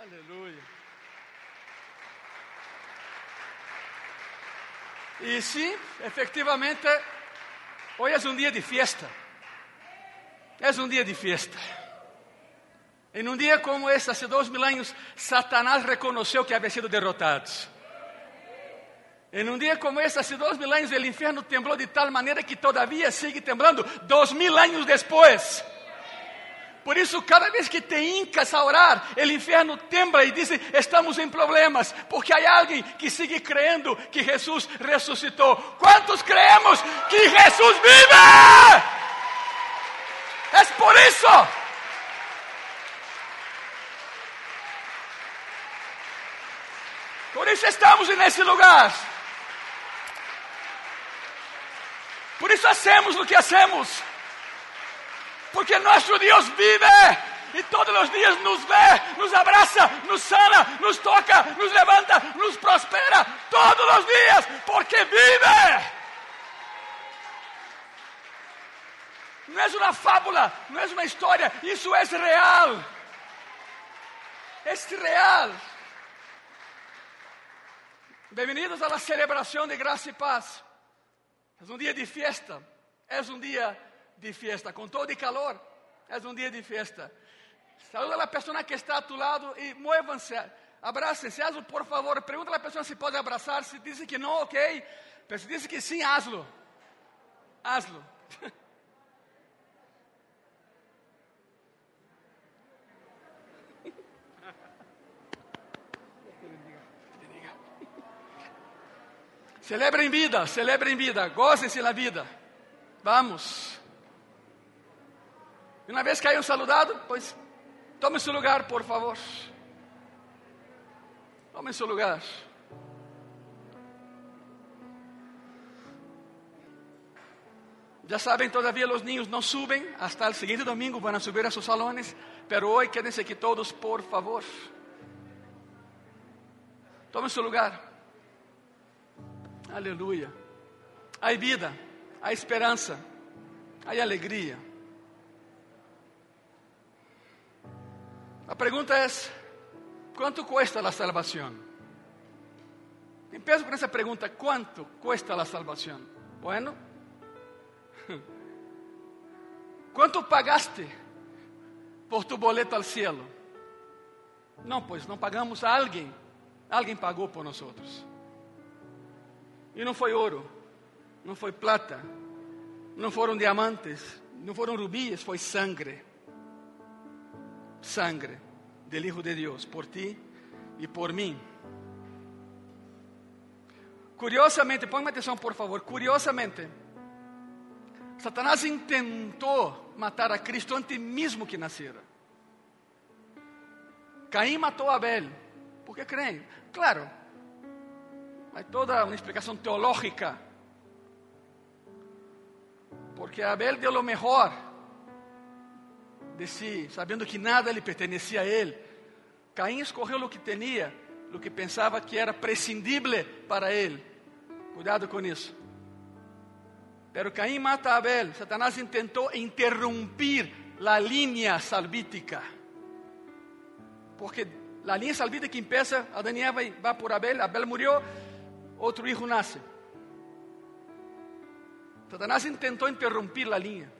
Aleluia. E sim, efectivamente, hoje é um dia de festa. É um dia de festa. Em um dia como esse, há dois mil anos, Satanás reconheceu que havia sido derrotado. Em um dia como esse, há dois mil anos, o inferno temblou de tal maneira que todavia sigue temblando dois mil anos depois. Por isso, cada vez que te hincas a orar, o inferno tembla e diz: Estamos em problemas, porque há alguém que sigue crendo que Jesus ressuscitou. Quantos creemos que Jesus vive? É por isso. Por isso estamos nesse lugar. Por isso hacemos o que hacemos. Porque nosso Deus vive e todos os dias nos vê, nos abraça, nos sana, nos toca, nos levanta, nos prospera todos os dias, porque vive. Não é uma fábula, não é uma história, isso é real. É real. Bem-vindos à celebração de graça e paz. É um dia de festa, é um dia de festa, com todo calor, é um dia de festa. Saúda a pessoa que está a tu lado e muévanse, abracem-se, hazlo por favor. Pergunta a pessoa se pode abraçar, se diz que não, ok. Mas se diz que sim, hazlo. Hazlo. Celebrem vida, celebrem vida, gozem-se na vida. Vamos. Uma vez que hayan saludado, pois tome seu lugar, por favor. Tome seu lugar. Já sabem, todavía os niños não subem, hasta o seguinte domingo vão a subir a seus salones, hoje quédense aqui todos, por favor. Tome seu lugar. Aleluia. Há vida, há esperança, há alegria. A pergunta é: quanto custa a salvação? Empiezo com essa pergunta: quanto custa a salvação? Bueno, quanto pagaste por tu boleto al cielo? Não, pois não pagamos a alguém, alguém pagou por nós. E não foi ouro, não foi plata, não foram diamantes, não foram rubíes, foi sangue. Sangue del Hijo de Deus, por ti e por mim. Curiosamente, põe atenção por favor, curiosamente, Satanás intentou matar a Cristo antes mesmo que nascera. Caim matou Abel, porque creem, claro, Hay toda una explicación teológica. Porque Abel dio lo mejor sabendo que nada lhe pertencia a ele. Caim escorreu o que tinha, o que pensava que era prescindível para ele. Cuidado com isso. Pero Caim mata Abel. Satanás tentou interromper a linha salvítica. Porque a linha salvítica empieza, Adán e Eva vai por Abel, Abel morreu, outro hijo nasce. Satanás tentou interromper a linha.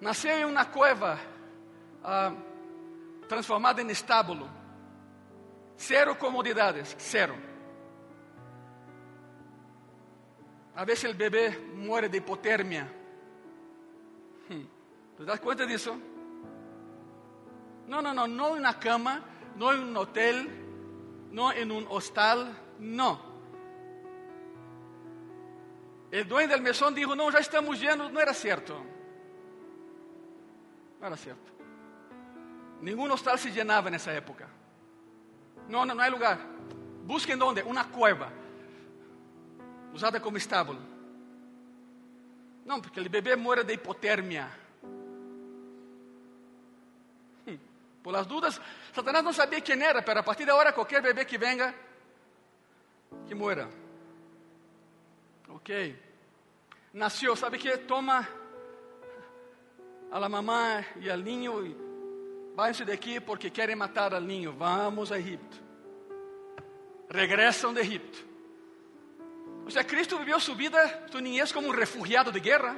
Nasceu em uma cueva ah, transformada em estábulo. Zero comodidades, zero. A vezes o bebê muere de hipotermia. Hum. ¿Te das conta disso? No, no, no, no en una cama, no en un hotel, no en un hostal, no. El dueño del mesón dijo, no, ya estamos llenos, no era cierto. No era cierto. Ningún hostal se llenaba en esa época. No, no, no hay lugar. Busquen dónde, una cueva, usada como estábulo. No, porque el bebé muere de hipotermia. Por las dudas, Satanás não sabia quem era, pero a partir de agora, qualquer bebê que venga, que muera. Ok. Nasceu, sabe que? Toma a la mamá y al niño y porque quieren matar al niño. Vamos a Egipto. Regresan de Egipto. O sea, Cristo vivió su vida, su niñez como un refugiado de guerra.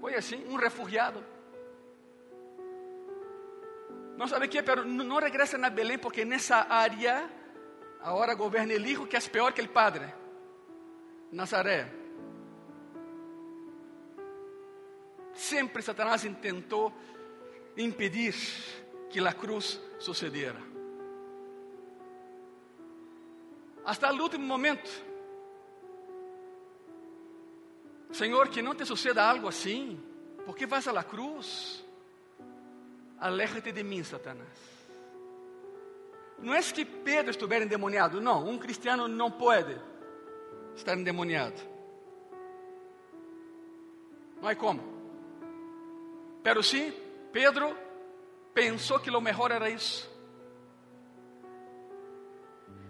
Foi assim, um refugiado. Não sabe o que, pero não regressa na Belém porque nessa área agora governa o hijo que é pior que o padre. Nazaré. Sempre Satanás tentou impedir que a cruz sucediera. Hasta o último momento. Senhor, que não te suceda algo assim. ¿Por que vas a la cruz? Aléjate de mim, Satanás. Não é que Pedro estiver endemoniado, não. Um cristiano não pode estar endemoniado. Não há como. Pero sim, Pedro pensou que o melhor era isso.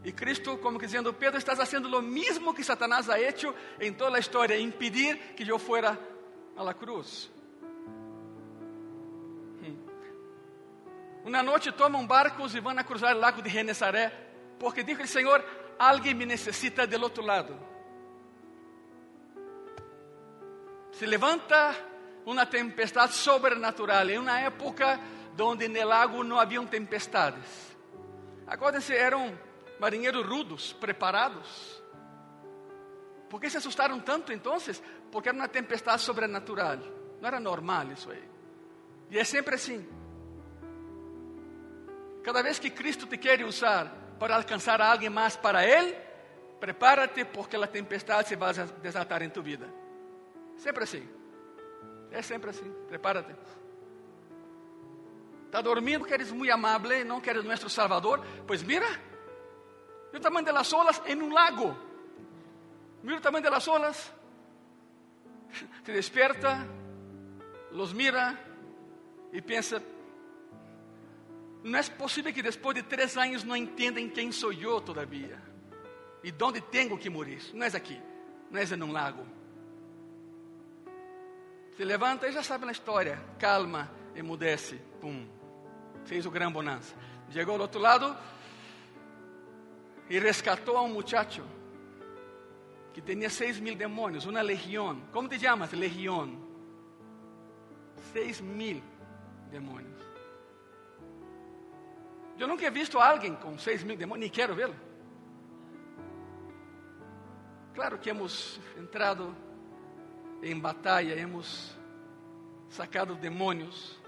E Cristo, como dizendo, Pedro, estás fazendo o mesmo que Satanás ha hecho em toda a história, impedir que eu fuera a la cruz. Uma noite tomam barcos e vão a cruzar o lago de Genesaré, porque dijo o Senhor: alguém me necessita del outro lado. Se levanta uma tempestade sobrenatural em uma época onde no lago não haviam tempestades. Acordem-se, eram marinheiros rudos, preparados. Por que se assustaram tanto então? Porque era uma tempestade sobrenatural. Não era normal isso aí. E é sempre assim. Cada vez que Cristo te quer usar para alcançar alguém mais para Ele, prepárate porque a tempestade se vai desatar em tu vida. Sempre assim. É sempre assim. Prepárate. Está dormindo, que eres muito amável, não que eres nosso Salvador. Pois mira, o tamanho das olas em um lago. Mira o tamanho das olas. Te desperta, los mira e pensa, não é possível que depois de três anos não entendam quem sou eu todavia. E onde tenho que morir. Não é aqui, não é em um lago. Se levanta e já sabe a história. Calma, emudece. Pum. Fez o grande bonança. Chegou ao outro lado e rescatou a um muchacho que tinha seis mil demônios, uma legião. Como te chamas? Legião. Seis mil demônios. Eu nunca he visto alguém com seis mil demônios, nem quero vê-lo. Claro que hemos entrado em batalha, hemos sacado demônios,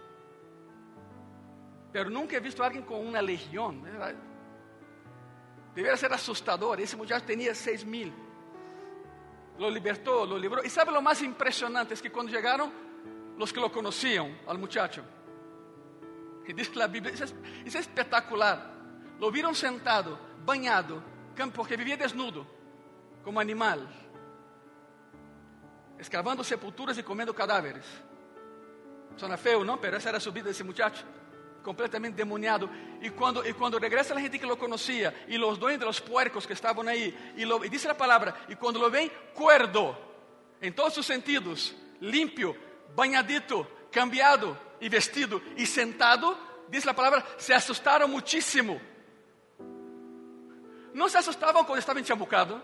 pero nunca he visto alguém com uma legião. Deveria ser assustador. Esse muchacho tinha seis mil. Lo libertou, lo librou. E sabe o mais impressionante? É que quando chegaram, os que lo conheciam, al muchacho, que diz que a Bíblia, isso é espetacular. Lo viram sentado, banhado, porque vivia desnudo, como animal, escavando sepulturas e comendo cadáveres. Suena feo, não? Pero essa era a subida desse muchacho, completamente demoniado. E quando, e quando regresa a gente que lo conhecia, e os dueños de los puercos que estavam aí, e, lo, a palavra, e quando lo ven, cuerdo, em todos os sentidos, limpio, banhadito, cambiado, e vestido e sentado, diz a palavra, se assustaram muitíssimo. Não se assustavam quando estavam enchabucados,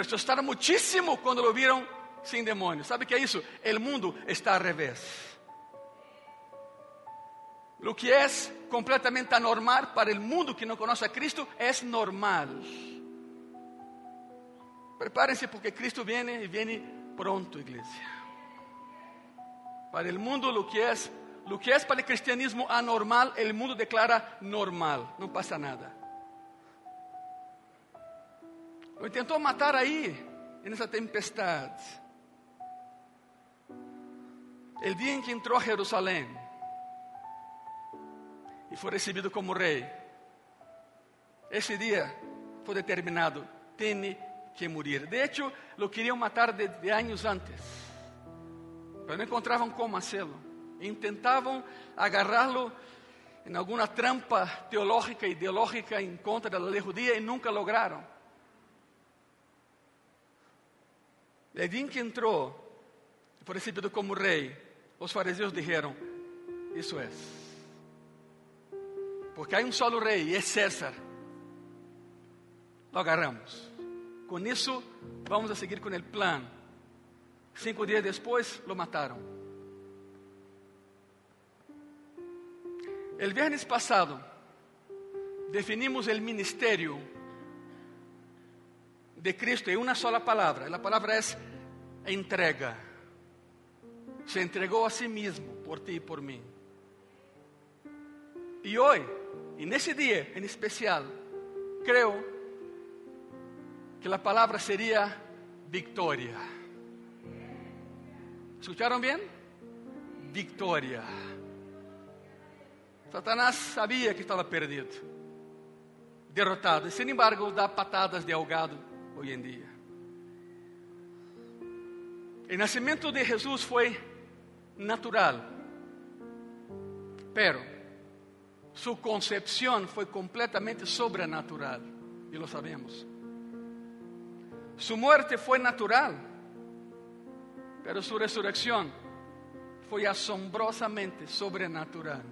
assustaram muitíssimo quando lo viram sem demônio. ¿Sabe o que é isso? O mundo está ao revés. Lo que é completamente anormal para o mundo que não conhece a Cristo é normal. Prepárense porque Cristo viene e viene pronto, igreja. Para o mundo, lo que é lo que é para o cristianismo anormal, o mundo declara normal, não passa nada. Lo tentou matar aí, nessa tempestade. O dia em que entrou a Jerusalém e foi recebido como rei, esse dia foi determinado, tem que morir. De hecho, lo queriam matar de, de anos antes. Pero não encontravam como fazê-lo. Intentavam agarrá-lo em alguma trampa teológica, ideológica em contra da lei judia e nunca lograram. Dia que entrou, foi recebido como rei, os fariseus disseram: Isso é. Porque há um solo rei e é César. Lo agarramos. Com isso, vamos a seguir com o plano. Cinco dias depois, lo mataram. El viernes passado, definimos o ministério de Cristo em uma sola palavra. A palavra é entrega. Se entregou a si mesmo por ti e por mim. E hoje, e nesse dia em especial, creio que a palavra seria vitória. ¿Escucharon bem? Vitória. Satanás sabia que estava perdido, derrotado, e sin embargo dá patadas de ahogado hoje em dia. O nascimento de Jesus foi natural, pero sua concepção foi completamente sobrenatural, e lo sabemos. Su muerte foi natural, pero su resurrección foi asombrosamente sobrenatural.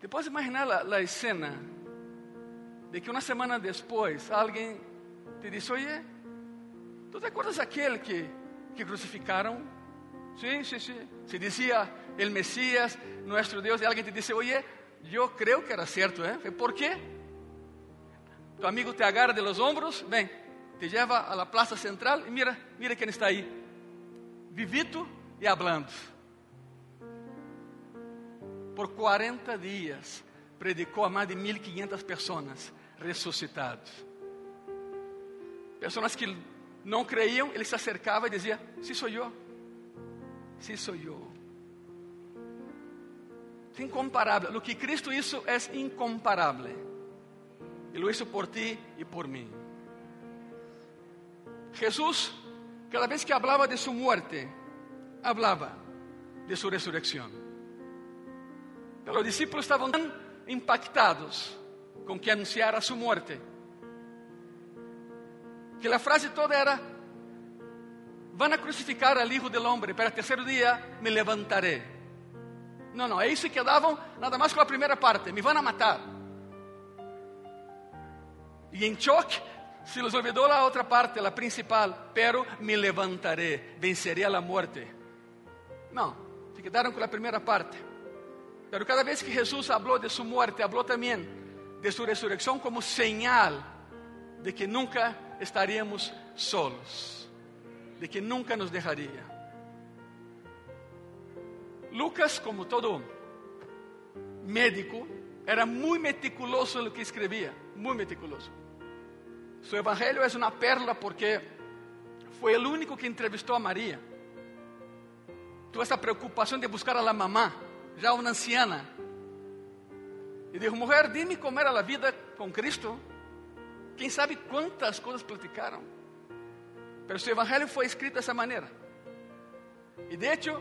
Te puedes imaginar la, la escena de que uma semana depois alguém te diz: Oye, ¿tú te acuerdas aquele que, que? Sim, sim, sim. Se dizia el Mesías, nuestro Deus, e alguém te disse: Oye, eu creio que era certo, ¿eh? ¿Por quê? Tu amigo te agarra de los hombros, vem, te lleva a la plaza central e mira, mira quem está aí, vivito e hablando. Por 40 dias predicou a mais de 1.500 pessoas ressuscitadas. Pessoas que não creiam, ele se acercava e dizia: "Sí sou eu, sí sou eu". Incomparável. O que Cristo hizo é incomparável. E lo hizo por ti e por mim. Jesús, cada vez que hablaba de su muerte, hablaba de su resurrección. Pero los discípulos estaban tan impactados com que anunciara su muerte, que la frase toda era: Van a crucificar al Hijo del Hombre, pero al tercer día me levantaré. Não, não, aí se quedavam nada mais com a primeira parte: me vão a matar. E em choque se les olvidou a outra parte, a principal, pero me levantaré, venceré a la muerte. Não, se quedaram com a primeira parte. Pero cada vez que Jesus falou de sua muerte, falou também de sua ressurreição como señal de que nunca estaríamos solos, de que nunca nos deixaria. Lucas, como todo médico, era muito meticuloso no que escrevia, muito meticuloso. Su evangelio es una perla porque fue el único que entrevistó a María. Tuvo esa preocupación de buscar a la mamá, ya una anciana. Y dijo, mujer, dime cómo era la vida con Cristo. ¿Quién sabe cuántas cosas platicaron? Pero su evangelio fue escrito de esa manera. Y de hecho,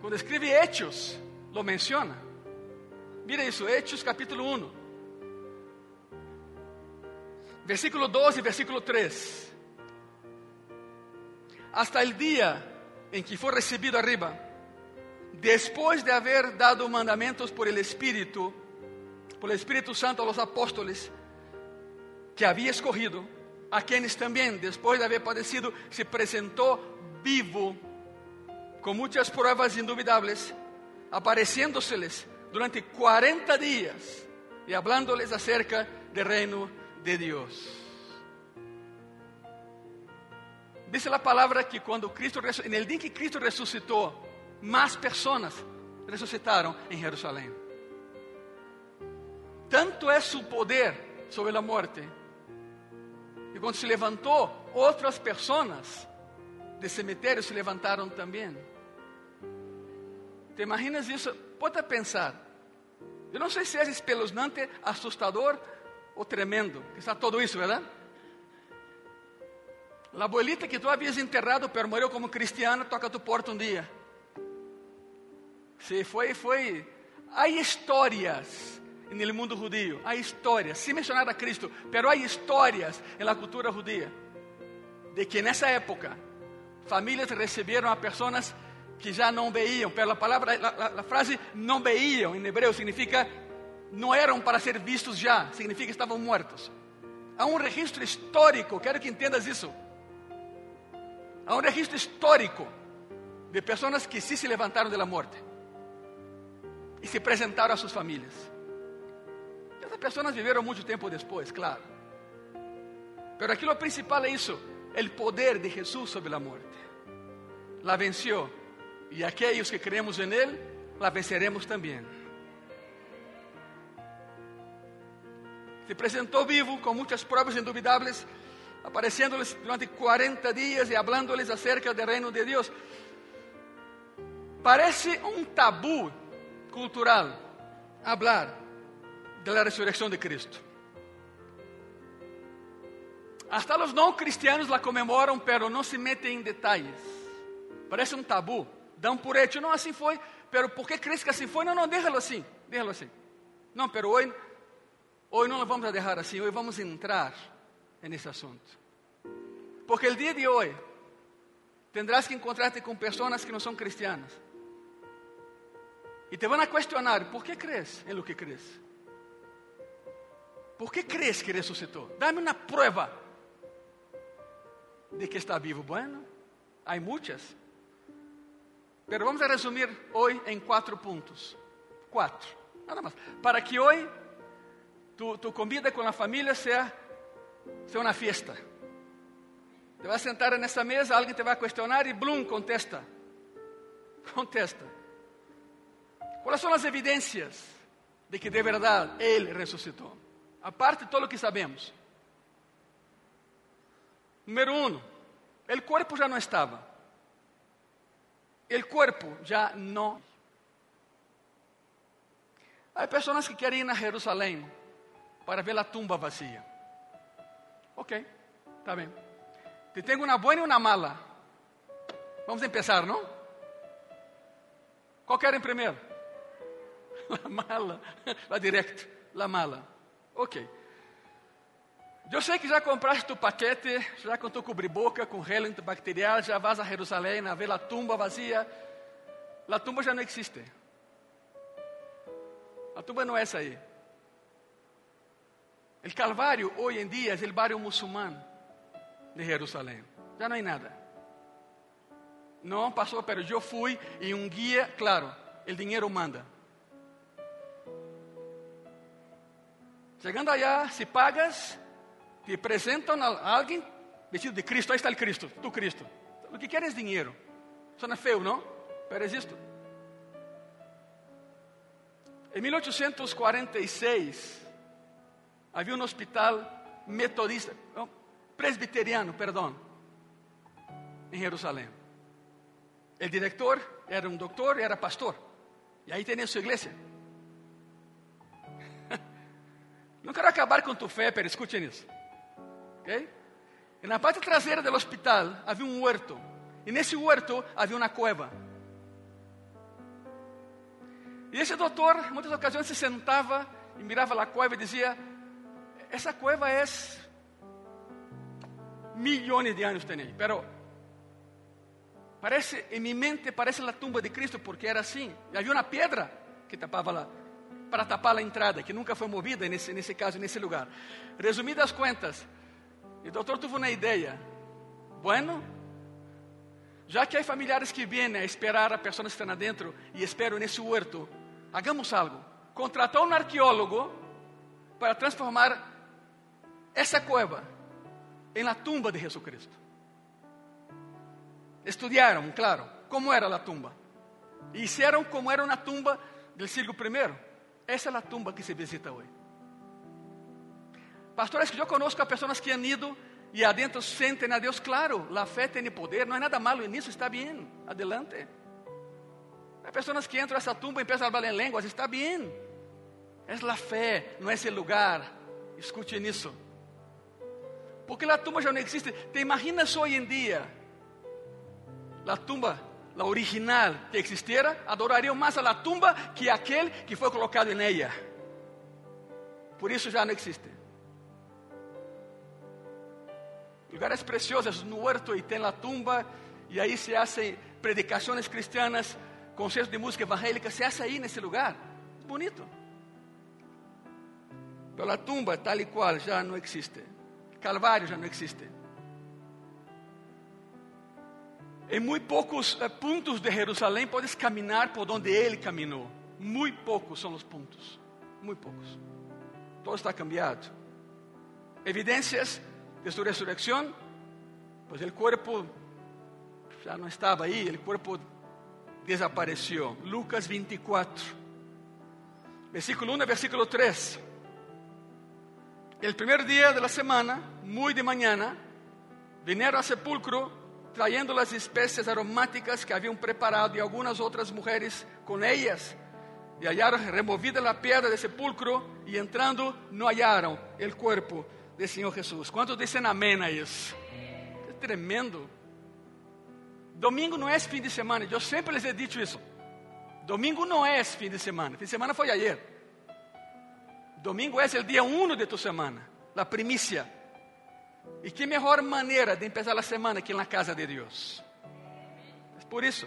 cuando escribe Hechos, lo menciona. Mira eso, Hechos capítulo 1. versículo 12 versículo 3. Hasta el día en que fue recibido arriba, después de haber dado mandamientos por el Espíritu, por el Espíritu Santo a los apóstoles que había escogido, a quienes también, después de haber padecido, se presentó vivo, con muchas pruebas indubitables, apareciéndoseles durante 40 días y hablándoles acerca del reino de Deus. Dice a palavra que quando Cristo, en el día que Cristo resucitou, mais pessoas ressuscitaram em Jerusalém. Tanto é su poder sobre a morte, e quando se levantou, outras pessoas de cemitério se levantaram também. Te imaginas isso? Pode pensar. Eu não sei se é espeluznante, assustador o tremendo que está todo isso, verdade? A abuelita que tu havias enterrado, pero morreu como cristiana, toca tu porta um dia. Sim, foi, foi. Há histórias no mundo judío, há histórias, sem mencionar a Cristo, pero há histórias na cultura judía de que nessa época famílias receberam a pessoas que já não veiam, pela palavra, a, frase não veiam em hebreu significa não eram para ser vistos já, significa estavam mortos. Há um registro histórico, quero que entendas isso. Há um registro histórico de pessoas que sim se levantaram da morte e se apresentaram a suas famílias. Essas pessoas viveram muito tempo depois, claro. Mas aquilo principal é isso: o poder de Jesus sobre a morte. La venció e aqueles que creemos em Ele, la venceremos também. Se apresentou vivo com muitas provas indubitáveis, aparecendo-lhes durante 40 dias e hablando-lhes acerca do reino de Deus. Parece um tabu cultural hablar de la resurrección de Cristo. Hasta los no cristianos la conmemoram, pero não se metem em detalhes. Parece um tabu. Dão por hecho, não assim foi, pero por que crees que assim foi? Não, não, déjalo assim, déjalo assim. Não, pero hoje, hoje não vamos a deixar assim, hoje vamos entrar nesse assunto. Porque o dia de hoje, tendrás que encontrarte com pessoas que não são cristianas e te van a questionar, ¿por qué crees en lo que crees? ¿Por qué crees que resucitó? Dame una prueba de que está vivo. Bueno, hay muchas. Pero vamos a resumir hoy en cuatro puntos. Cuatro, nada más. Para que hoy tu, tu comida con la familia sea, sea una fiesta. Te vas a sentar en esa mesa, alguien te va a cuestionar y Bloom contesta. Contesta. Quais são as evidências de que de verdade Ele ressuscitou? Aparte de todo o que sabemos. Número um, o corpo já não estava. O corpo já não. Há pessoas que querem ir a Jerusalém para ver a tumba vazia. Ok, está bem. Te tenho uma boa e uma mala. Vamos começar, não? Qual querem primeiro? La mala, va directo, la mala. Ok. Eu sei que já compraste o paquete, já com tu cobrir-boca, com gel antibacterial, já vas a Jerusalém a ver a tumba vazia. A tumba já não existe. A tumba não é essa aí. O Calvário, hoje em dia, é o barrio muçulmano de Jerusalém. Já não há nada. Não passou, mas eu fui e um guia, claro, o dinheiro manda. Chegando allá, se pagas, te apresentam a alguém vestido de Cristo. Aí está o Cristo, tu Cristo. O que queres dinheiro? Suena feio, não? Pero é isto. Em 1846, havia um hospital metodista, presbiteriano, perdão, em Jerusalém. O diretor era um doutor, era pastor. E aí tinha sua igreja. Não quero acabar com tu fé, pero escuchen isso. ¿Okay? Na parte traseira do hospital havia um huerto. E nesse huerto havia uma cueva. E esse doutor, em muitas ocasiões, se sentava e mirava a cueva e dizia: Essa cueva é milhões de anos tem, pero parece, em minha mente, parece a tumba de Cristo, porque era assim. E havia uma pedra que tapava lá para tapar a entrada, que nunca foi movida nesse, nesse caso, nesse lugar. Resumidas contas, o doutor teve uma ideia. Bueno, já que há familiares que vêm a esperar a pessoa que está dentro e esperam nesse huerto, hagamos algo. Contratou um arqueólogo para transformar essa cueva em la tumba de Jesucristo. Estudaram, claro, como era a tumba. E hicieron como era uma tumba do siglo I. Essa é a tumba que se visita hoje. Pastores que eu conosco a pessoas que han ido e adentro sentem a Deus, claro, a fé tem poder, não é nada malo nisso, está bem, adelante. Há pessoas que entram nessa tumba e começam a falar em línguas, está bem. É a fé, não é esse lugar. Escute nisso. Porque a tumba já não existe. Te imaginas hoje em dia, a tumba la original que existiera, adorariam mais a la tumba que aquele que foi colocado em ella. Por isso já não existe. Lugares preciosos no huerto e tem la tumba, e aí se hacen predicaciones cristianas, conciertos de música evangélica, se hace ahí en ese lugar. Bonito. Pero la tumba tal y cual ya no existe. Calvario ya no existe. En muy pocos eh, puntos de Jerusalén puedes caminar por donde Él caminó. Muy pocos son los puntos. Muy pocos. Todo está cambiado. Evidencias de su resurrección, pues el cuerpo ya no estaba ahí, el cuerpo desapareció. Lucas 24, versículo 1 versículo 3. El primer día de la semana, muy de mañana, vinieron al sepulcro trayendo las especies aromáticas que habían preparado y algunas otras mujeres con ellas. Y hallaron removida la piedra del sepulcro y entrando no hallaron el cuerpo del Señor Jesús. ¿Cuántos dicen amén a eso? Es tremendo. Domingo não é fim de semana, eu sempre les he dicho isso. Domingo não é fim de semana, fim de semana foi ayer. Domingo é o dia 1 de tu semana, a primícia. E que melhor maneira de empezar a semana que na casa de Deus. É por isso,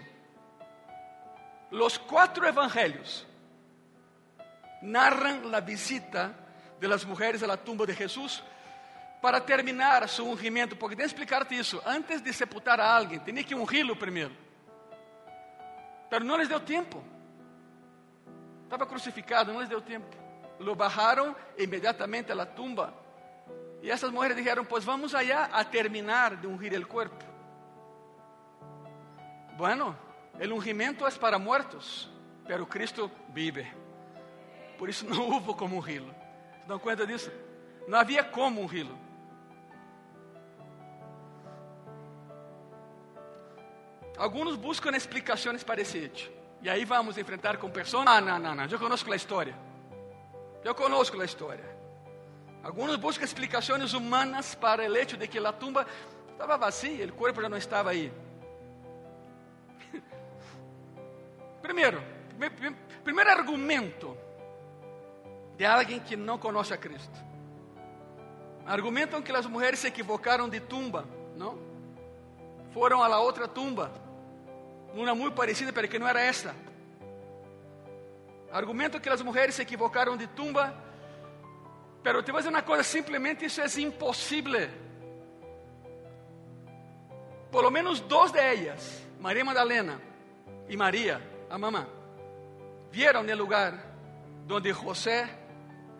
os quatro evangelhos narram a visita de las mujeres a la tumba de Jesús para terminar su ungimento, porque tengo que explicarte isso. Antes de sepultar a alguém, tinha que ungirlo primeiro. Pero não les deu tempo. Estava crucificado, não les deu tempo. Lo bajaram imediatamente a la tumba. E essas mulheres disseram: Pues vamos allá a terminar de ungir el cuerpo. Bueno, el ungimento es para muertos, pero Cristo vive. Por isso não houve como ungirlo. ¿Se dão conta disso? Não havia como ungirlo. Alguns buscam explicações para esse hecho. E aí vamos enfrentar com pessoas. Ah, não, não, não. Eu conheço a história. Eu conheço a história. Alguns buscam explicações humanas para o hecho de que a tumba estava vazia, o corpo já não estava aí. Primeiro, primeiro argumento de alguém que não conhece a Cristo. Argumentam que as mulheres se equivocaram de tumba, não? Foram a la tumba uma muito parecida, pero que não era esta. Argumento que as mulheres se equivocaram de tumba, pero te voy a decir uma coisa, simplesmente isso é impossível. Por lo menos dos de ellas, Maria Madalena e Maria, a mamá, vieram no lugar donde José,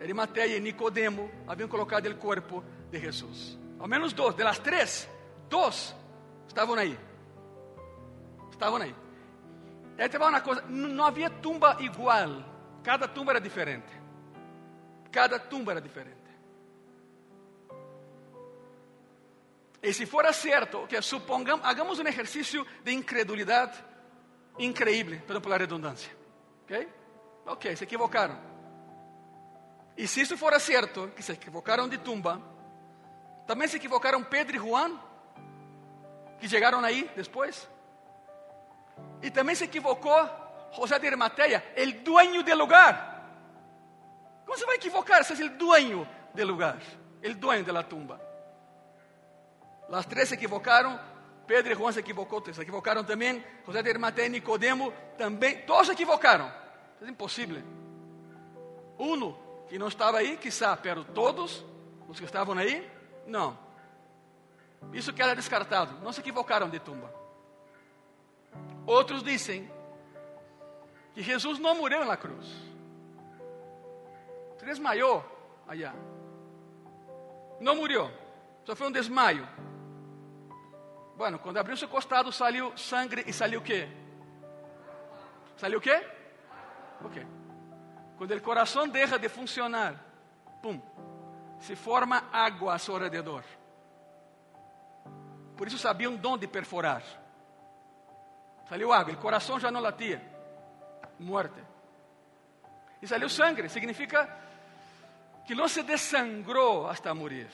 Arimateia e Nicodemo haviam colocado o corpo de Jesus. Ao menos dois, de las três, dois estavam aí. Estavam aí. E aí te uma coisa, não havia tumba igual. Cada tumba era diferente. Cada tumba era diferente. E se fora certo, que supongamos, hagamos um exercício de incredulidade increíble, perdão pela redundância. Ok? Ok, se equivocaram. E se isso fora certo, que se equivocaram de tumba, também se equivocaram Pedro e Juan, que chegaram aí depois. E também se equivocou José de Arimateia, o dueño del lugar. Como se vai equivocar se é o dueño del lugar, o dueño de la tumba? Las três se equivocaram, Pedro e Juan se equivocou, se equivocaram também, José de Arimateia e Nicodemo também, todos se equivocaram. É impossível. Um que não estava aí, quizá, pero todos os que estavam aí, não. Isso queda descartado, não se equivocaram de tumba. Outros dizem que Jesus não morreu na cruz. Se desmaiou. Não morreu. Só foi um desmaio. Bueno, quando abriu seu costado, saiu sangue e saiu o quê? Saiu o quê? O quê? Quando o coração deixa de funcionar, pum, se forma água a seu redor. Por isso sabiam onde perforar. Salió agua, el corazón ya no latía. Muerte. Y salió sangre, significa que no se desangró hasta morir.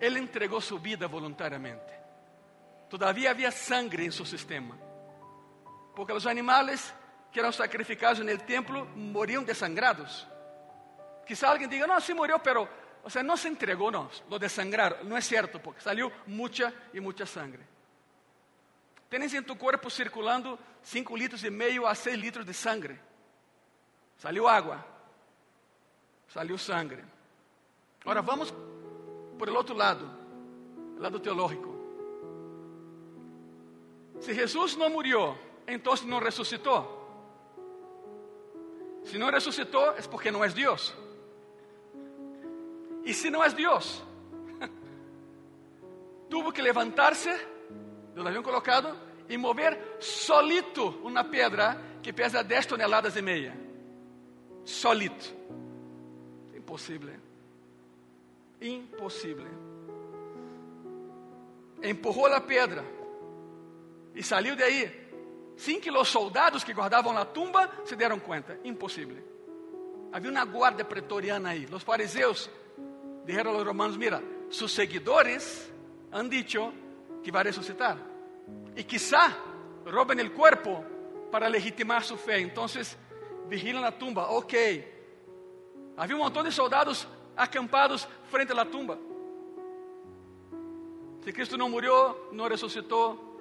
Él entregó su vida voluntariamente. Todavía había sangre en su sistema. Porque los animales que eran sacrificados el templo morían desangrados. Quizá alguien diga, no, sí murió, pero, o sea, no se entregó, no, lo desangraron. No es cierto, porque salió mucha y mucha sangre. tens em tu corpo circulando 5 litros e meio a 6 litros de sangre. Saliu água, saliu sangue. Agora vamos por el outro lado, lado teológico. Se Jesus não murió, então não ressuscitou. Se não ressuscitou, é porque não é Deus. E se não é Deus, tuvo que levantar-se do avião colocado e mover solito uma pedra que pesa 10 toneladas e meia. Solito. Impossível. Impossível. Empurrou a pedra e saiu de aí Sin que os soldados que guardavam a tumba se deram conta. Impossível. Havia uma guarda pretoriana aí. Os fariseus disseram aos romanos: Mira, seus seguidores han dicho que vai ressuscitar. E quizá roben o corpo para legitimar sua fé. Então, vigilam a tumba. Ok. Havia um montão de soldados acampados frente à tumba. Se Cristo não morreu, não ressuscitou,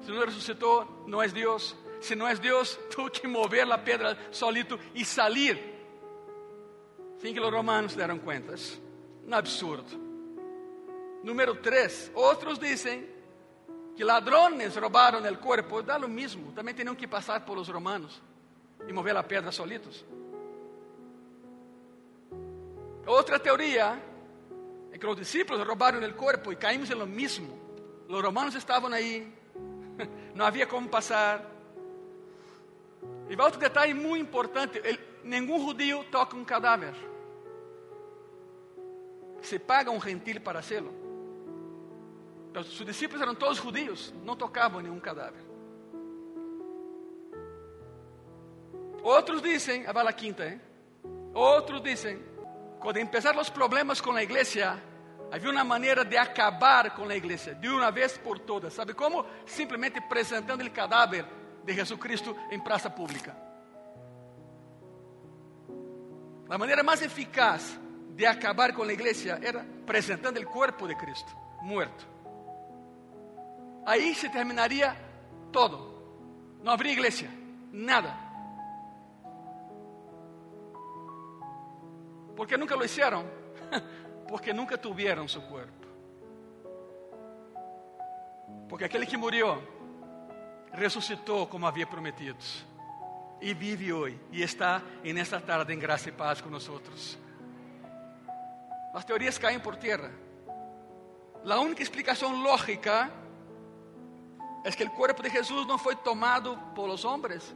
se não ressuscitou, não és Deus. Se não és Deus, tu que mover a pedra solito e salir. Sim que os romanos deram contas. Um absurdo. Número 3. Outros dizem que ladrones roubaram o corpo. Dá o mesmo. Também tinham que passar por os romanos e mover a pedra solitos. Outra teoria é que os discípulos roubaram o corpo e caímos em lo. Os romanos estavam aí não havia como passar. E vai outro detalhe muito importante: nenhum judío toca um cadáver. Se paga um gentil para hacerlo. Os seus discípulos eram todos judios, não tocavam nenhum cadáver. Outros dizem, a bala quinta, hein? Outros dizem, quando empezaram os problemas com a igreja, Havia uma maneira de acabar com a igreja, de uma vez por todas. Sabe como? Simplesmente apresentando o cadáver de Jesus Cristo em praça pública. A maneira mais eficaz de acabar com a igreja era apresentando o corpo de Cristo, morto. Aí se terminaria todo. Não haveria igreja, nada. Porque nunca lo hicieron. porque nunca tuvieron su cuerpo. Porque aquele que morreu ressuscitou como havia prometido e vive hoje e está nesta tarde em graça e paz com nós. As teorias caem por terra. A única explicação lógica é que o corpo de Jesus não foi tomado por os homens,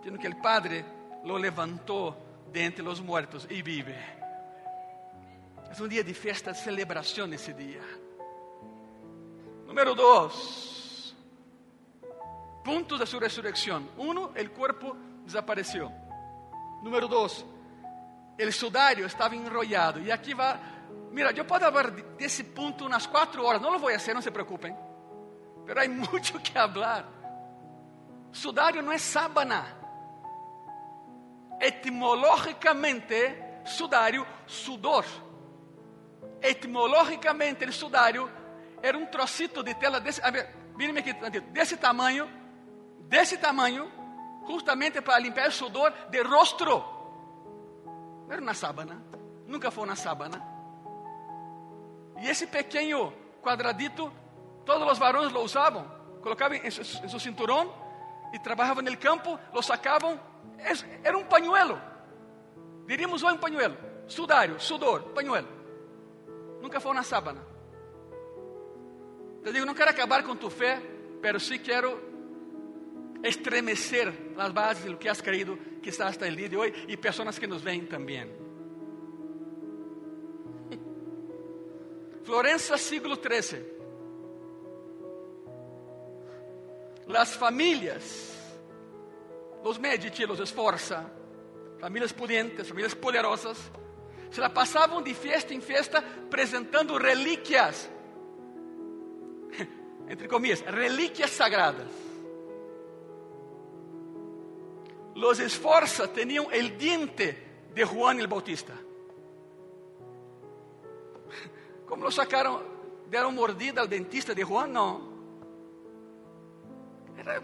sino que o Padre lo levantou de entre os mortos e vive. É um dia de festa, de celebração nesse dia. Número dois. Puntos de sua ressurreição. Um, o corpo desapareceu. Número dois. O sudário estava enrollado. E aqui vai. Mira, eu posso falar desse ponto umas quatro horas. Não lo vou fazer, não se preocupem. Mas há muito que falar. Sudário não é sábana. Etimologicamente, sudário, sudor etimologicamente o sudário era um trocito de tela desse, aqui, desse tamanho, desse tamanho, justamente para limpar o sudor de rostro. Não era uma sábana, nunca foi uma sábana. E esse pequeno quadradito, todos os varões lo usavam, colocavam em seu cinturão e trabalhavam no campo, lo sacavam, era um pañuelo. Diríamos hoje um pañuelo, sudário, sudor, pañuelo nunca foi uma sábana. Te digo, não quero acabar com tu fé, mas sim quero estremecer as bases do que has creído, que está hasta el dia de hoje, e pessoas que nos veem também. Florença, siglo XIII. Las famílias, los Medici, los Esforza, famílias pudientes, famílias poderosas, se la passavam de festa em festa apresentando relíquias, entre comillas, relíquias sagradas. Los Esforza tinham o diente de Juan el Bautista. Como lo sacaram, deram mordida ao dentista de Juan? Não. Era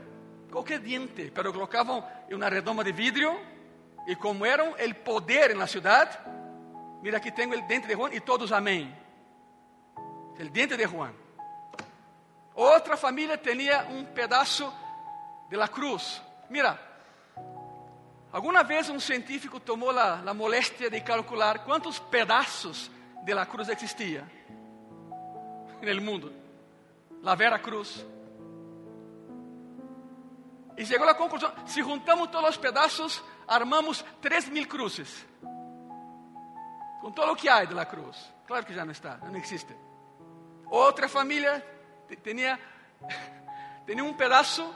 qualquer diente, pero colocavam em uma redoma de vidro e como eram o poder na cidade, mira aqui tenho o dente de Juan e todos amém. O dente de Juan. Outra família tinha um pedaço de la cruz. Mira, alguma vez um científico tomou a, a de calcular quantos pedaços de la cruz existia no mundo. La Vera Cruz. E chegou à conclusão: se juntamos todos os pedaços, armamos 3 mil cruzes. Com todo o que há de la cruz. Claro que já não está, não existe. Outra família tinha, tinha um pedaço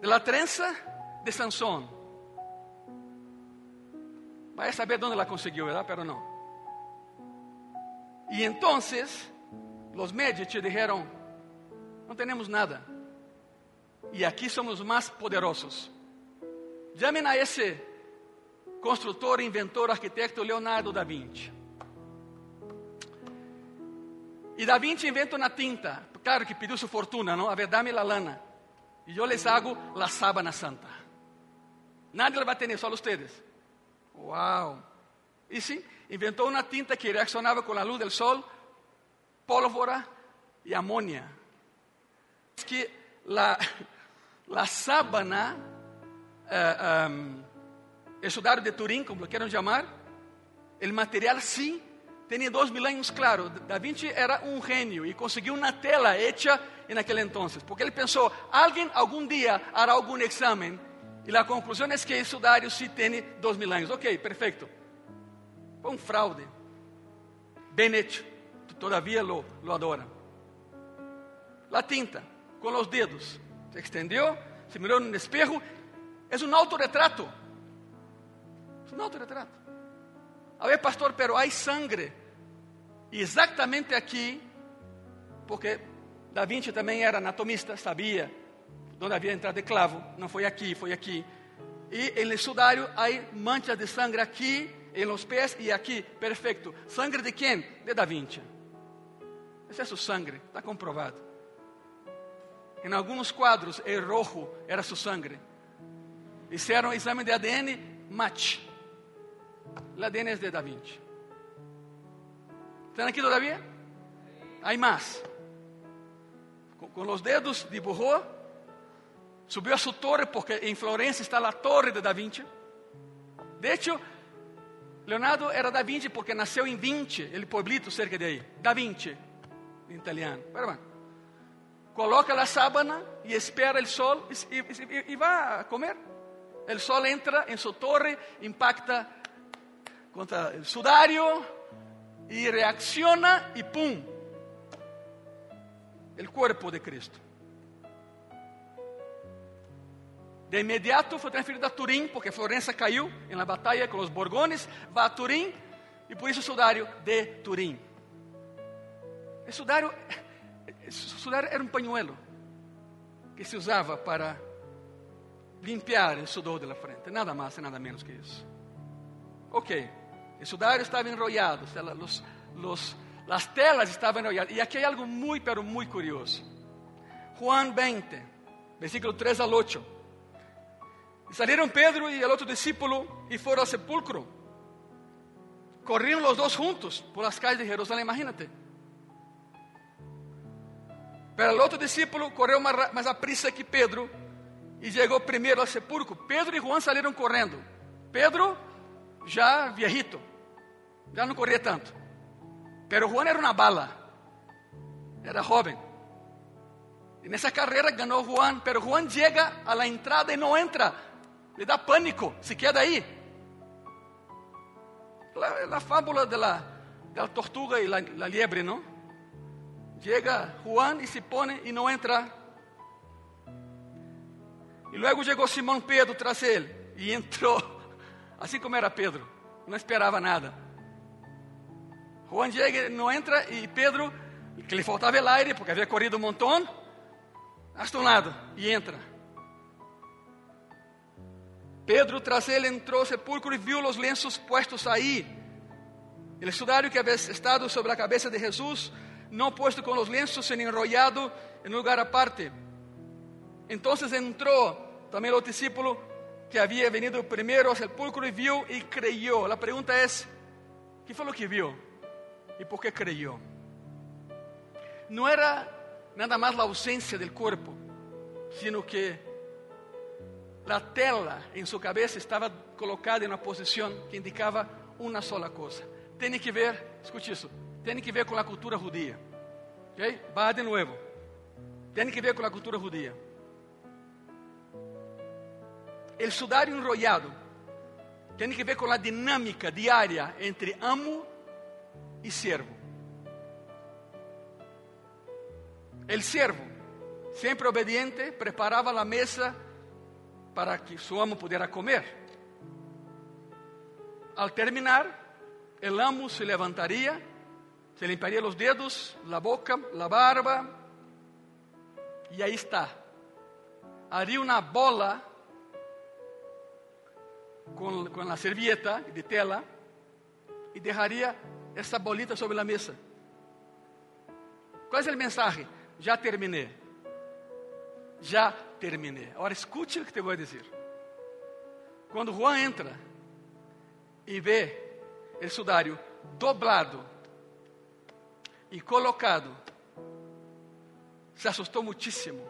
de la trenza de Sansón. Vai saber onde ela conseguiu, ¿verdad? Pero não. E então, os Medici dijeron: não temos nada. E aqui somos mais poderosos. Chamem a esse construtor, inventor, arquiteto Leonardo da Vinci. E da Vinci inventa uma tinta. Claro que pediu sua fortuna, não? A ver, dame la lana. E eu les hago la sábana santa. Nadie vai ter, só vocês. Uau! E sim, inventou uma tinta que reaccionava com a luz do sol, pólvora e amônia. Que la, la sábana, uh, um, el sudário de Turim, como quieran chamar, o material sim tinha dois mil anos, claro. Da Vinci era um gênio e conseguiu uma tela hecha em aquele entonces, porque ele pensou: alguém algum dia hará algum exame e a conclusão é que sudário sim tem dois mil anos. Ok, perfeito. Foi um fraude. Bem hecho. Todavia lo, lo adora. La tinta, com os dedos, se extendeu, se mirou no espejo. É um autorretrato. É um autorretrato. A ver, pastor, pero há sangre. Exatamente aqui, porque Da Vinci também era anatomista, sabia onde havia entrado clavo. Não foi aqui, foi aqui. E no sudário há manchas de sangue aqui, em los pés e aqui. Perfeito. Sangue de quem? De Da Vinci. Esse é seu sangue, está comprovado. Em alguns quadros, o rojo era seu sangue. Fizeram exame de ADN, match. O ADN é de Da. Estão aqui todavia? Há mais. Com, os dedos dibujou, subiu a sua torre, porque em Florença está a torre de Da. De hecho, Leonardo era Da porque nasceu em 20, ele pueblito cerca de aí. Da Vinci, em italiano. Pero bueno, coloca a sábana e espera o sol e, vai a comer. O sol entra em sua torre, impacta contra o sudário e reacciona e pum, o corpo de Cristo. De imediato foi transferido a Turim, porque Florença caiu na batalha com os Borgones, vai a Turim, e por isso o sudário de Turim. O sudário, o sudário era um pañuelo que se usava para limpiar o sudor da frente, nada mais e nada menos que isso. Ok, o sudário estava enrollado, as telas estavam enrolladas. E aqui há algo muito, pero muito curioso. Juan 20, versículo 3 al 8. E saíram Pedro e o outro discípulo e foram ao sepulcro. Corriam os dois juntos por as calles de Jerusalém, imagínate. Pero o outro discípulo correu mais, a prisa que Pedro e chegou primeiro ao sepulcro. Pedro e Juan saíram correndo. Pedro, já viejito, já não corria tanto. Pero Juan era uma bala, era jovem. E nessa carreira ganhou Juan, pero Juan chega a la entrada e não entra. Le dá pânico, se queda aí. La fábula la tortuga e la liebre, não? Chega Juan e se põe e não entra. E logo chegou Simão Pedro tras ele e entrou, assim como era Pedro, não esperava nada. Juan chega, não entra e Pedro, que lhe faltava el aire, porque havia corrido um montão, hasta um lado e entra. Pedro, tras ele, entrou ao sepulcro e viu os lenços puestos aí. O sudário que havia estado sobre a cabeça de Jesus, não posto com os lenços, sino enrollado em um lugar aparte. Entonces entró también el discípulo que había venido primero al sepulcro y vio y creyó. La pregunta es, ¿qué fue lo que vio? ¿Y por qué creyó? No era nada más la ausencia del cuerpo, sino que la tela en su cabeza estaba colocada en una posición que indicaba una sola cosa. Tiene que ver, escuche eso, tiene que ver con la cultura judía. ¿Okay? Va de nuevo. Tiene que ver con la cultura judía. El sudario enrollado tiene que ver con la dinámica diaria entre amo y siervo. El siervo, siempre obediente, preparaba la mesa para que su amo pudiera comer. Al terminar, el amo se levantaría, se limpiaría los dedos, la boca, la barba, y ahí está. Haría una bola con, con la servilleta de tela y dejaría essa bolita sobre la mesa. Qual é o mensaje? Já terminei. Já terminei. Agora escute o que te vou dizer. Quando Juan entra e vê o sudário dobrado e colocado, se assustou muitíssimo.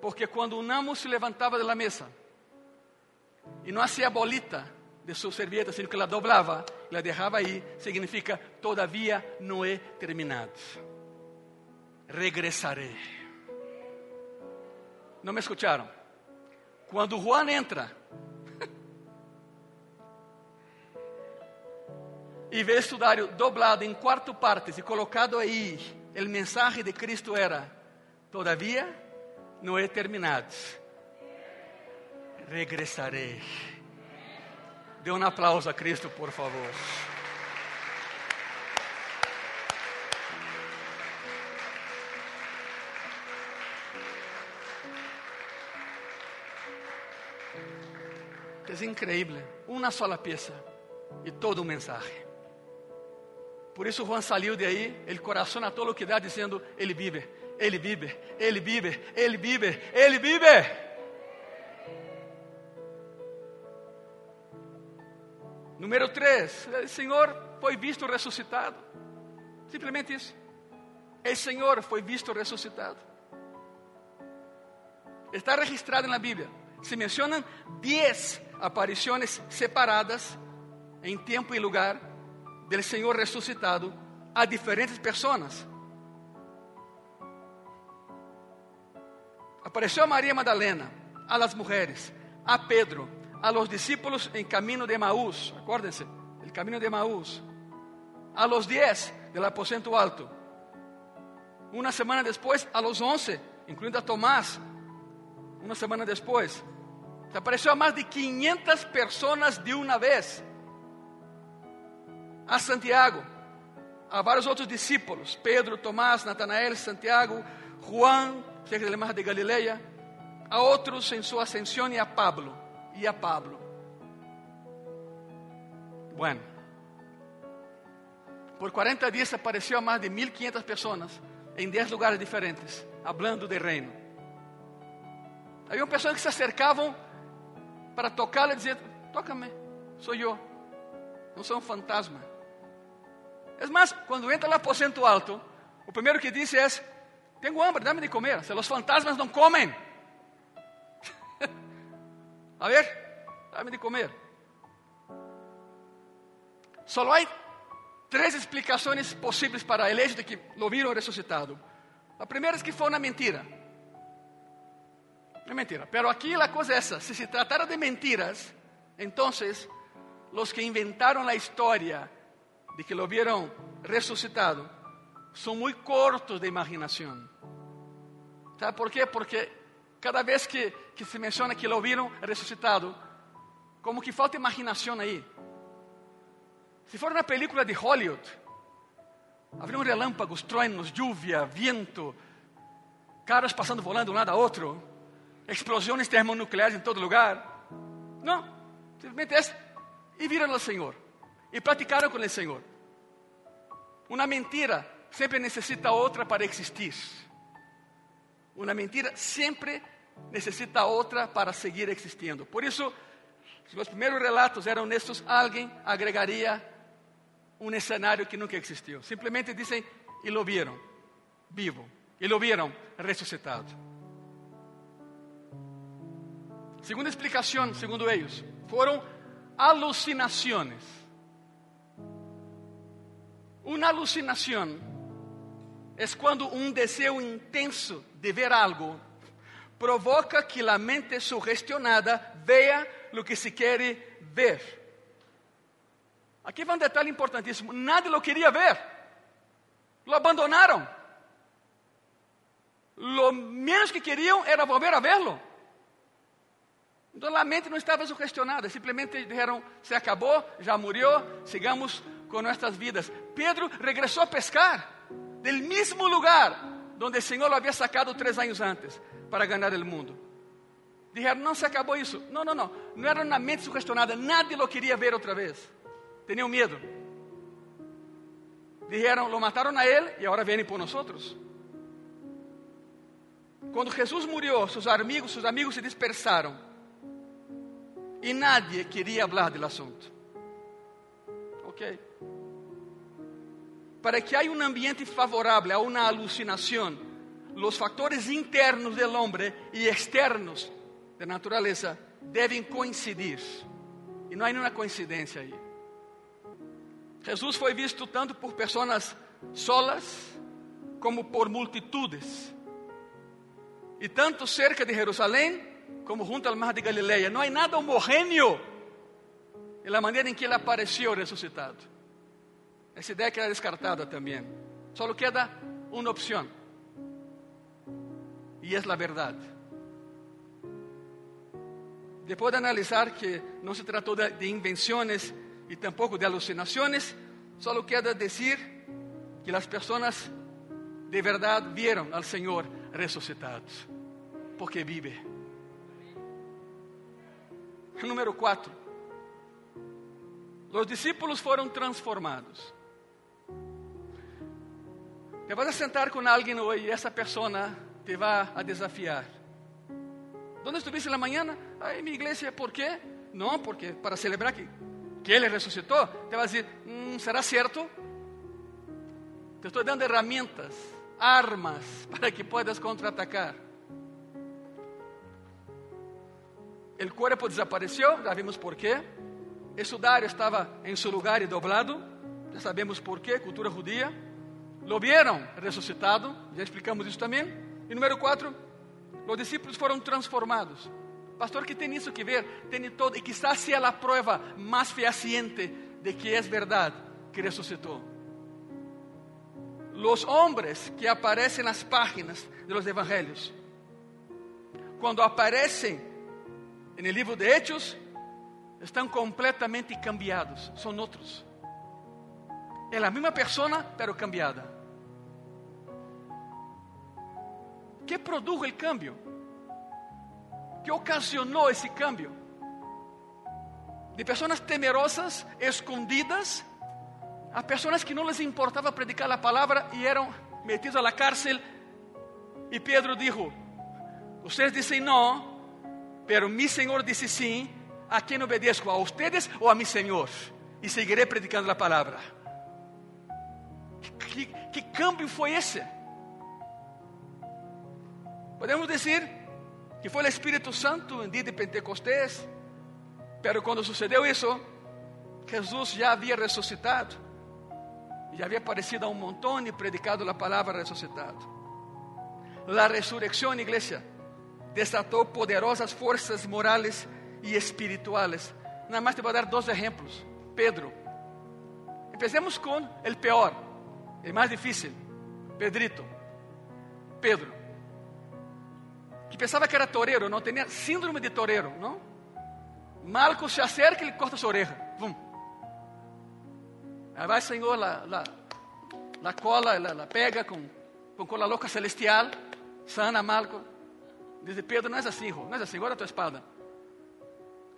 Porque quando um amo se levantava da mesa e não hacía bolita de sua servieta, sino que la doblava e la dejava aí, significa todavia não é terminado. Regressarei. Não me escutaram? Quando Juan entra e vê o sudário dobrado em quatro partes e colocado aí, o mensagem de Cristo era: todavia não é terminado. Regressarei. Dê um aplauso a Cristo, por favor. É incrível. Uma sola peça e todo um mensagem. Por isso Juan saiu de aí, ele coração a todo o que dá, dizendo: Ele vive, Ele vive, Ele vive, Ele vive, Ele vive. Número 3, o Senhor foi visto ressuscitado. Simplesmente isso. O Senhor foi visto ressuscitado. Está registrado na Bíblia. Se mencionam 10 aparições separadas em tempo e lugar do Senhor ressuscitado a diferentes pessoas. Apareceu a Maria Madalena, a las mulheres, a Pedro, a los discípulos en camino de Maús, acuérdense, el camino de Maús, a los diez del aposento alto, una semana después a los once, incluyendo a Tomás, una semana después, se apareció a más de 500 personas de una vez, a Santiago, a varios otros discípulos, Pedro, Tomás, Natanael, Santiago, Juan, cerca de mar de Galilea, a otros en su ascensión y a Pablo y a Pablo. Bueno, por 40 días apareció a más de 1500 personas en 10 lugares diferentes, hablando del reino. Había personas que se acercavam para tocarle e dizer: Tócame, sou eu, não sou um fantasma. É mais, quando entra no aposento alto, o primeiro que diz é: Tenho hambre, dá-me de comer. Se os fantasmas não comem. A ver, dame de comer. Só há três explicações possíveis para o hecho de que lo viram ressuscitado. A primeira é que foi uma mentira. É mentira. Pero aqui a coisa é essa: se se tratara de mentiras, então os que inventaram a história de que lo vieron ressuscitado são muito cortos de imaginação. ¿Sabe por quê? Porque cada vez que, que se menciona que lo vieron resucitado, como que falta imaginação aí. Se for uma película de Hollywood, haveria relâmpagos, truenos, lluvia, viento, carros passando volando de um lado a outro, explosões termonucleares em todo lugar. Não, simplesmente é. E viram o Senhor. E platicaram com o Senhor. Uma mentira sempre necessita outra para existir. Uma mentira sempre necessita outra para seguir existindo. Por isso, se os primeiros relatos eram honestos, alguém agregaria um cenário que nunca existiu. Simplesmente dizem, e lo viram, vivo, e lo viram ressuscitado. Segunda explicação, segundo eles, foram alucinações. Uma alucinação é quando um desejo intenso de ver algo provoca que a mente sugestionada veja o que se quer ver. Aqui vai um detalhe importantíssimo: nadie lo queria ver, lo abandonaram. Lo menos que queriam era volver a verlo. Então a mente não estava sugestionada, simplesmente disseram: se acabou, já morreu, sigamos com nossas vidas. Pedro regressou a pescar del mesmo lugar donde o Senhor lo havia sacado três anos antes para ganhar o mundo. Dijeron, não se acabou isso. Não, não, não. Não era uma mente sugestionada. Nadie lo queria ver outra vez. Tinham medo. Dijeron, lo mataron a ele e agora vêm por nós. Quando Jesus murió, seus amigos, seus amigos se dispersaram e nadie queria falar do assunto. Para que haya um ambiente favorável a uma alucinação, os fatores internos do homem e externos de natureza devem coincidir. E não há nenhuma coincidência aí. Jesus foi visto tanto por pessoas solas como por multitudes. E tanto cerca de Jerusalém como junto al mar de Galileia. Não há nada homogêneo em la maneira em que ele apareceu ressuscitado. Essa ideia queda descartada também. Só queda uma opção. E é a verdade. Depois de analisar que não se tratou de, de invenções e tampouco de alucinações, só queda dizer que as pessoas de verdade vieram ao Senhor ressuscitado, porque vive. Número 4. Os discípulos foram transformados. Te vas a sentar com alguém hoje e essa pessoa te vai a desafiar. ¿Dónde estuviste na manhã? Ah, em minha igreja, ¿por quê? Não, porque para celebrar que, que Ele ressuscitou, te vai dizer, mm, ¿será certo? Te estou dando ferramentas, armas, para que puedas contraatacar. El cuerpo desapareció, ya vimos por qué. El sudario estaba en su lugar y doblado, ya sabemos por qué, cultura judía. Lo vieron resucitado, já explicamos isso também. E número 4, os discípulos foram transformados. Pastor, que tem isso que ver? Tem todo, e quizás seja a prova mais fehaciente de que é verdade que ressuscitou. Os homens que aparecem nas páginas de los evangelhos, quando aparecem el livro de Hechos estão completamente cambiados, são outros. É a mesma pessoa, pero cambiada. que produjo o cambio? que ocasionou esse cambio? De pessoas temerosas, escondidas, a pessoas que não les importava predicar a palavra e eram metidos la cárcel. E Pedro dijo: Vocês dizem não, Pero mi Señor dice sí, ¿a quién obedezco? ¿A ustedes o a mi Señor? Y seguiré predicando la palabra. ¿Qué, qué cambio fue ese? Podemos decir que foi o Espírito Santo em dia de Pentecostés, pero quando sucedeu isso, Jesus já havia ressuscitado, já havia aparecido a um montão e predicado a palavra ressuscitado. A ressurreição, igreja, desatou poderosas forças morales e espirituales. Nada mais te vou dar dois exemplos. Pedro. Empecemos com o pior, o mais difícil. Pedrito. Pedro. Que pensava que era torero, não tinha síndrome de torero, não? Malco se acerca e ele corta sua oreja. Vum. Aí vai, Senhor, la, la, la cola, la, la pega com, com cola louca celestial, sana Malco. Diz Pedro, não é assim, hijo, não é assim, guarda a tua espada.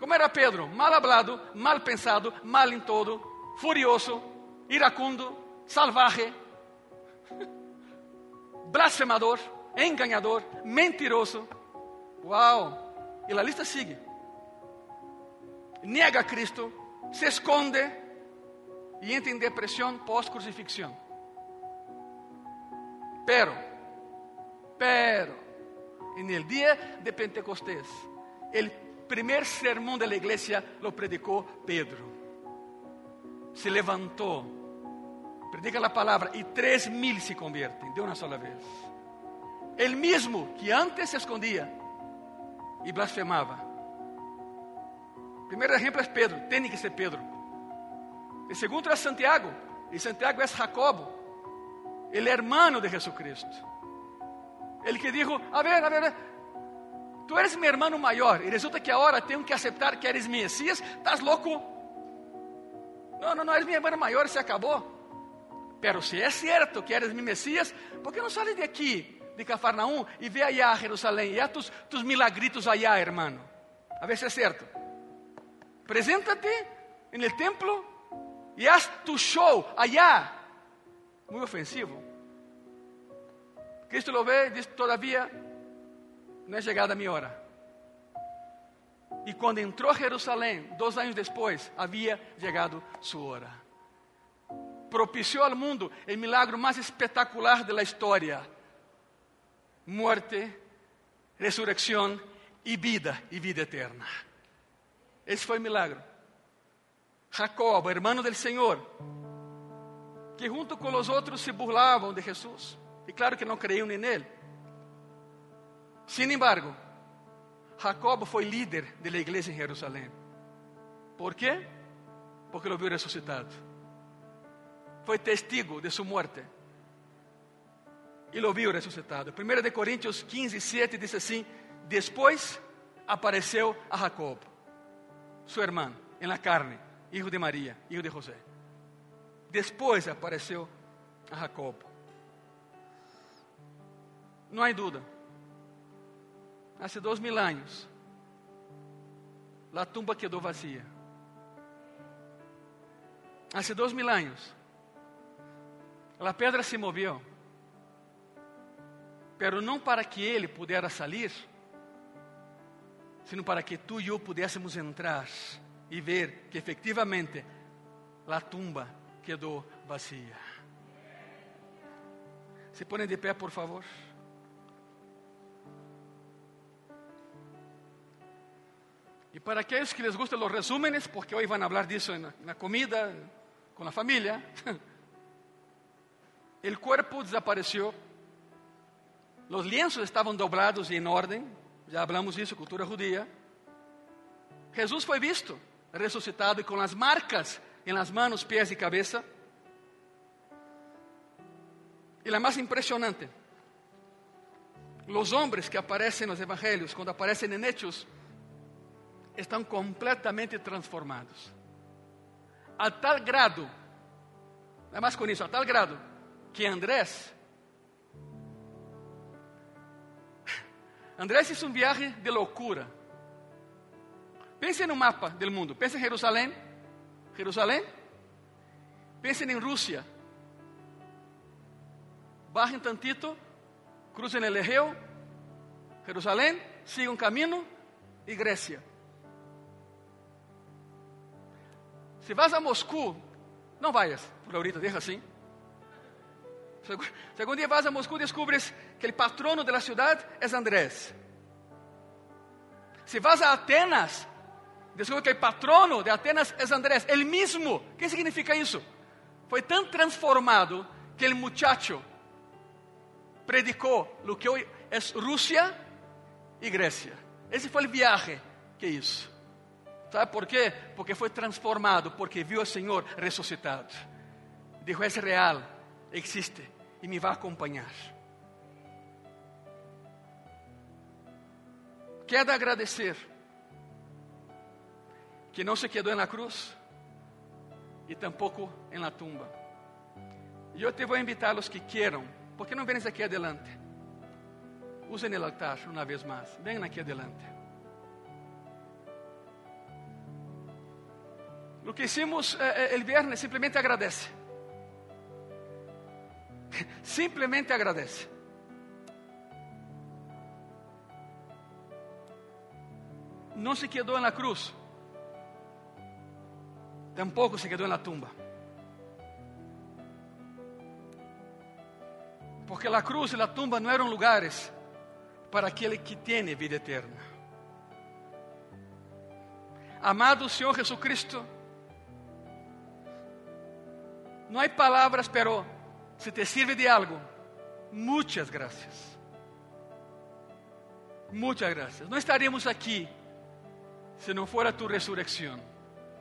Como era Pedro? Mal hablado, mal pensado, mal em todo, furioso, iracundo, salvaje, blasfemador. engañador, mentiroso. ¡Wow! Y la lista sigue. Niega a Cristo, se esconde y entra en depresión post-crucifixión. Pero, pero, en el día de Pentecostés, el primer sermón de la iglesia lo predicó Pedro. Se levantó, predica la palabra y tres mil se convierten de una sola vez. El mismo que antes se escondía y blasfemaba. Primeiro exemplo é Pedro, tem que ser Pedro. E segundo é Santiago, e Santiago é Jacobo, ele é hermano de Jesucristo. Ele que dijo, a ver, a ver, tu eres meu irmão maior, e resulta que agora tenho que aceitar que eres Messias, estás louco? Não, não, não, eres meu irmão maior, se acabou. Pero se é certo que eres mi Messias, por que não sales de aqui, de Cafarnaum, e vê allá a Jerusalém, e há tus, tus milagritos allá, hermano? A ver se é certo. Preséntate en el templo y haz tu show allá. Muy ofensivo. Cristo lo ve y dice, todavía no es llegada mi hora. Y cuando entró a Jerusalén, dos años después, había llegado su hora. Propició al mundo el milagro más espectacular de la historia. Muerte, resurrección y vida y vida eterna. Esse foi o milagre. Jacob, hermano del Senhor, que junto com os outros se burlavam de Jesus, e claro que não creiam em Ele. Sin embargo, Jacob foi líder da igreja em Jerusalém. ¿Por quê? Porque lo viu ressuscitado. Foi testigo de sua morte. E lo viu ressuscitado. 1 de Coríntios 15, 7 diz assim: Depois apareceu a Jacob su hermano en la carne, hijo de María, hijo de José. Después apareció a Jacob. No hay duda. Hace dos mil años, la tumba quedó vacía. Hace dos mil años, la pedra se movió, pero não para que ele pudesse salir, sino para que tú y yo pudiésemos entrar y ver que efectivamente la tumba quedó vacía. Se ponen de pé, por favor. Y para aquellos que les gustan los resúmenes, porque hoy van a hablar de eso en la, en la comida, con la familia, el cuerpo desapareció, los lienzos estaban doblados y en orden, já hablamos isso, cultura judia. Jesus foi visto, ressuscitado e com as marcas em las manos, pés e cabeça. E a mais impressionante, os homens que aparecem nos evangelhos, quando aparecem em Hechos, estão completamente transformados. A tal grado, é mais com isso, a tal grado, que Andrés Andrés hizo un viaje de locura. Pense no mapa del mundo. Pense en Jerusalén. Jerusalén. Pensen en Rusia. Bajen tantito, crucen el Egeo, Jerusalén, sigan camino y Grecia. Si vas a Moscú, no vayas por ahorita, deja así. Si algún día vas a Moscú, descubres que el patrono de la ciudad es Andrés. Si vas a Atenas, descubres que el patrono de Atenas es Andrés, el mismo. ¿Qué significa eso? Fue tan transformado que el muchacho predicó lo que hoy es Rusia y Grecia. Ese fue el viaje que hizo. ¿Sabe por qué? Porque fue transformado, porque vio al Señor resucitado. Dijo, es real, existe e me vai acompanhar. Queda agradecer que não se quedou na cruz e tampouco em la tumba. E eu te vou invitar a los que queiram, porque não vienes aqui adelante. Usem o altar uma vez mais. Venham aqui adelante. Lo que hicimos eh, eh, el viernes, simplemente agradece. Simplemente agradece. Não se quedou na cruz, tampouco se quedou na tumba. Porque a cruz e a tumba não eram lugares para aquele que tem vida eterna. Amado Senhor Jesucristo, não há palavras, pero se te sirve de algo, muitas graças. Muitas graças. Não estaríamos aqui se não for a tu ressurreição.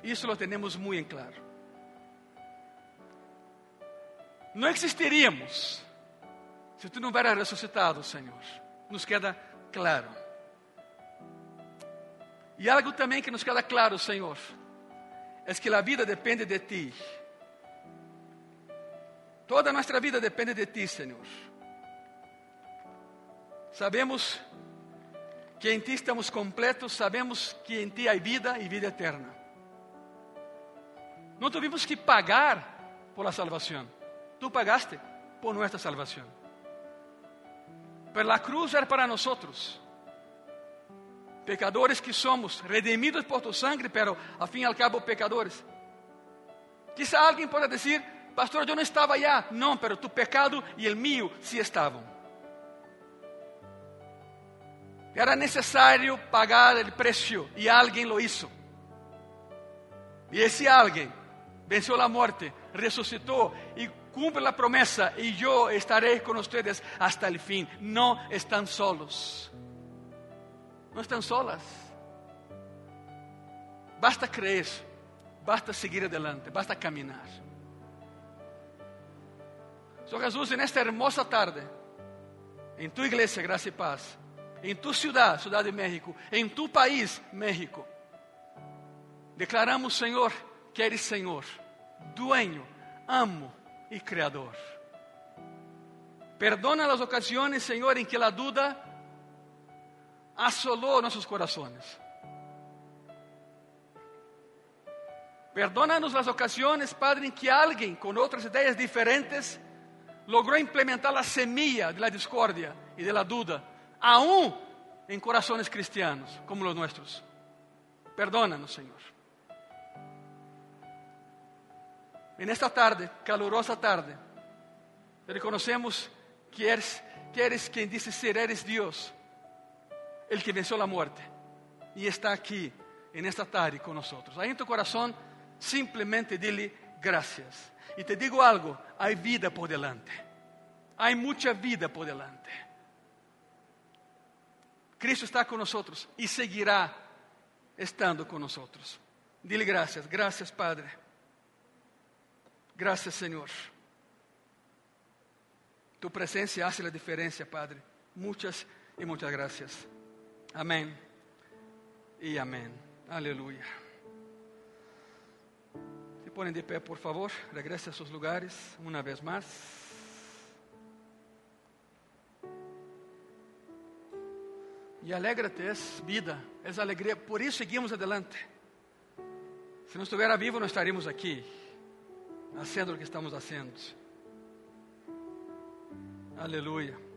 Isso lo temos muito em claro. Não existiríamos se tu não hubieras ressuscitado, Senhor. Nos queda claro. E algo também que nos queda claro, Senhor, é que a vida depende de ti. Toda a nossa vida depende de ti, Senhor. Sabemos que em ti estamos completos, sabemos que em ti há vida e vida eterna. Não tivemos que pagar por la salvação. Tu pagaste por nossa salvação. Pero la cruz era para nosotros. Pecadores que somos, redimidos por tu sangre, pero al fin y al cabo pecadores. Quizá alguém possa dizer, pastor, eu não estava allá. Não, pero tu pecado e el mío sí estavam. Era necessário pagar o preço e alguém lo hizo. E esse alguém venceu a morte, ressuscitou e cumpre a promessa e eu estarei com vocês hasta o fim. Não estão solos. Não estão solas. Basta crer, basta seguir adelante, basta Senhor Jesus, nesta hermosa tarde, em tu igreja, graça e paz, em tu cidade, Cidade de México, em tu país, México, declaramos, Senhor, que eres Senhor, dueño, amo e Criador. Perdona as ocasiões, Senhor, em que a duda assolou nossos corações. Perdona-nos as ocasiões, Padre, em que alguém com outras ideias diferentes logrou implementar a semilla de la discórdia e de la duda, aún em corações cristianos como os nossos. Perdona-nos, Senhor. En esta tarde, calurosa tarde, reconocemos que eres, que eres quien dice ser, eres Dios, el que venció la muerte y está aquí en esta tarde con nosotros. Ahí en tu corazón, simplemente dile gracias. Y te digo algo, hay vida por delante. Hay mucha vida por delante. Cristo está con nosotros y seguirá estando con nosotros. Dile gracias, gracias Padre. Graças, Senhor. Tu presença hace a diferença, Padre. Muitas e muitas graças. Amém e amém. Aleluia. Põem de pé, por favor. Regrese a seus lugares uma vez mais. E alegra-te, é vida, é alegria. Por isso seguimos adelante. Se não estivesse vivo, não estaríamos aqui haciendo lo que estamos haciendo. Aleluya.